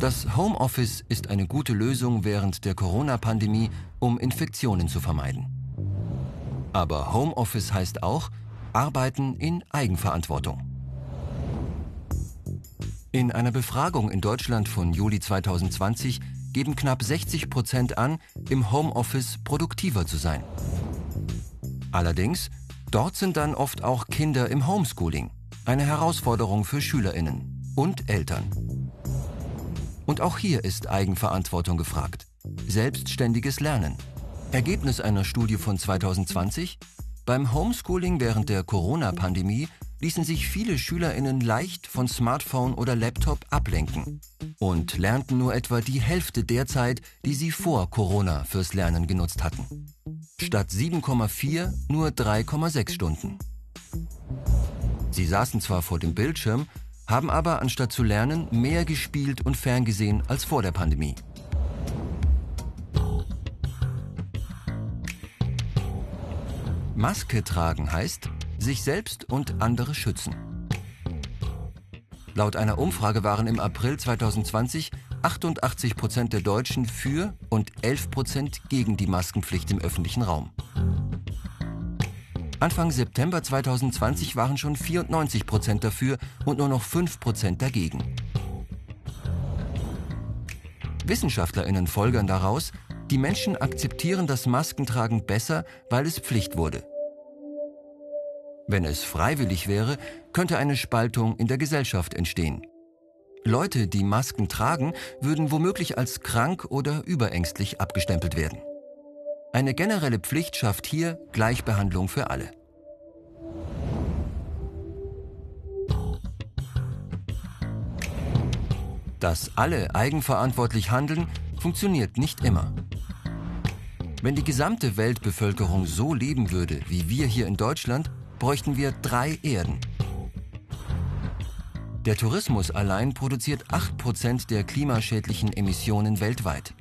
Das Homeoffice ist eine gute Lösung während der Corona-Pandemie, um Infektionen zu vermeiden. Aber Homeoffice heißt auch Arbeiten in Eigenverantwortung. In einer Befragung in Deutschland von Juli 2020 geben knapp 60 Prozent an, im Homeoffice produktiver zu sein. Allerdings, dort sind dann oft auch Kinder im Homeschooling, eine Herausforderung für Schülerinnen und Eltern. Und auch hier ist Eigenverantwortung gefragt. Selbstständiges Lernen. Ergebnis einer Studie von 2020? Beim Homeschooling während der Corona-Pandemie ließen sich viele Schülerinnen leicht von Smartphone oder Laptop ablenken und lernten nur etwa die Hälfte der Zeit, die sie vor Corona fürs Lernen genutzt hatten. Statt 7,4 nur 3,6 Stunden. Sie saßen zwar vor dem Bildschirm, haben aber anstatt zu lernen mehr gespielt und ferngesehen als vor der Pandemie. Maske tragen heißt, sich selbst und andere schützen. Laut einer Umfrage waren im April 2020 88 Prozent der Deutschen für und 11 Prozent gegen die Maskenpflicht im öffentlichen Raum. Anfang September 2020 waren schon 94 Prozent dafür und nur noch 5 Prozent dagegen. WissenschaftlerInnen folgern daraus, die Menschen akzeptieren das Maskentragen besser, weil es Pflicht wurde. Wenn es freiwillig wäre, könnte eine Spaltung in der Gesellschaft entstehen. Leute, die Masken tragen, würden womöglich als krank oder überängstlich abgestempelt werden. Eine generelle Pflicht schafft hier Gleichbehandlung für alle. Dass alle eigenverantwortlich handeln, funktioniert nicht immer. Wenn die gesamte Weltbevölkerung so leben würde wie wir hier in Deutschland, bräuchten wir drei Erden. Der Tourismus allein produziert 8% der klimaschädlichen Emissionen weltweit.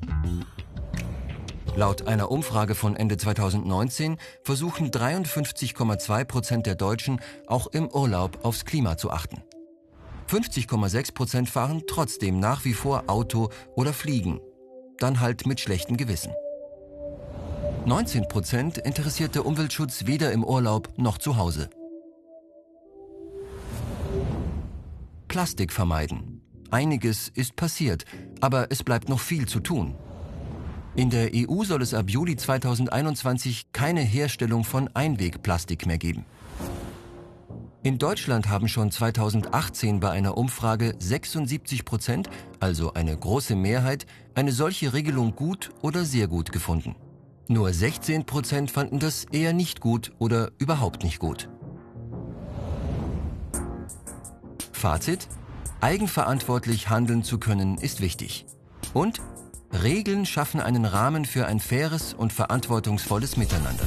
Laut einer Umfrage von Ende 2019 versuchen 53,2% der Deutschen auch im Urlaub aufs Klima zu achten. 50,6% fahren trotzdem nach wie vor Auto oder fliegen. Dann halt mit schlechtem Gewissen. 19 Prozent interessiert der Umweltschutz weder im Urlaub noch zu Hause. Plastik vermeiden. Einiges ist passiert, aber es bleibt noch viel zu tun. In der EU soll es ab Juli 2021 keine Herstellung von Einwegplastik mehr geben. In Deutschland haben schon 2018 bei einer Umfrage 76 Prozent, also eine große Mehrheit, eine solche Regelung gut oder sehr gut gefunden. Nur 16 Prozent fanden das eher nicht gut oder überhaupt nicht gut. Fazit? Eigenverantwortlich handeln zu können ist wichtig. Und Regeln schaffen einen Rahmen für ein faires und verantwortungsvolles Miteinander.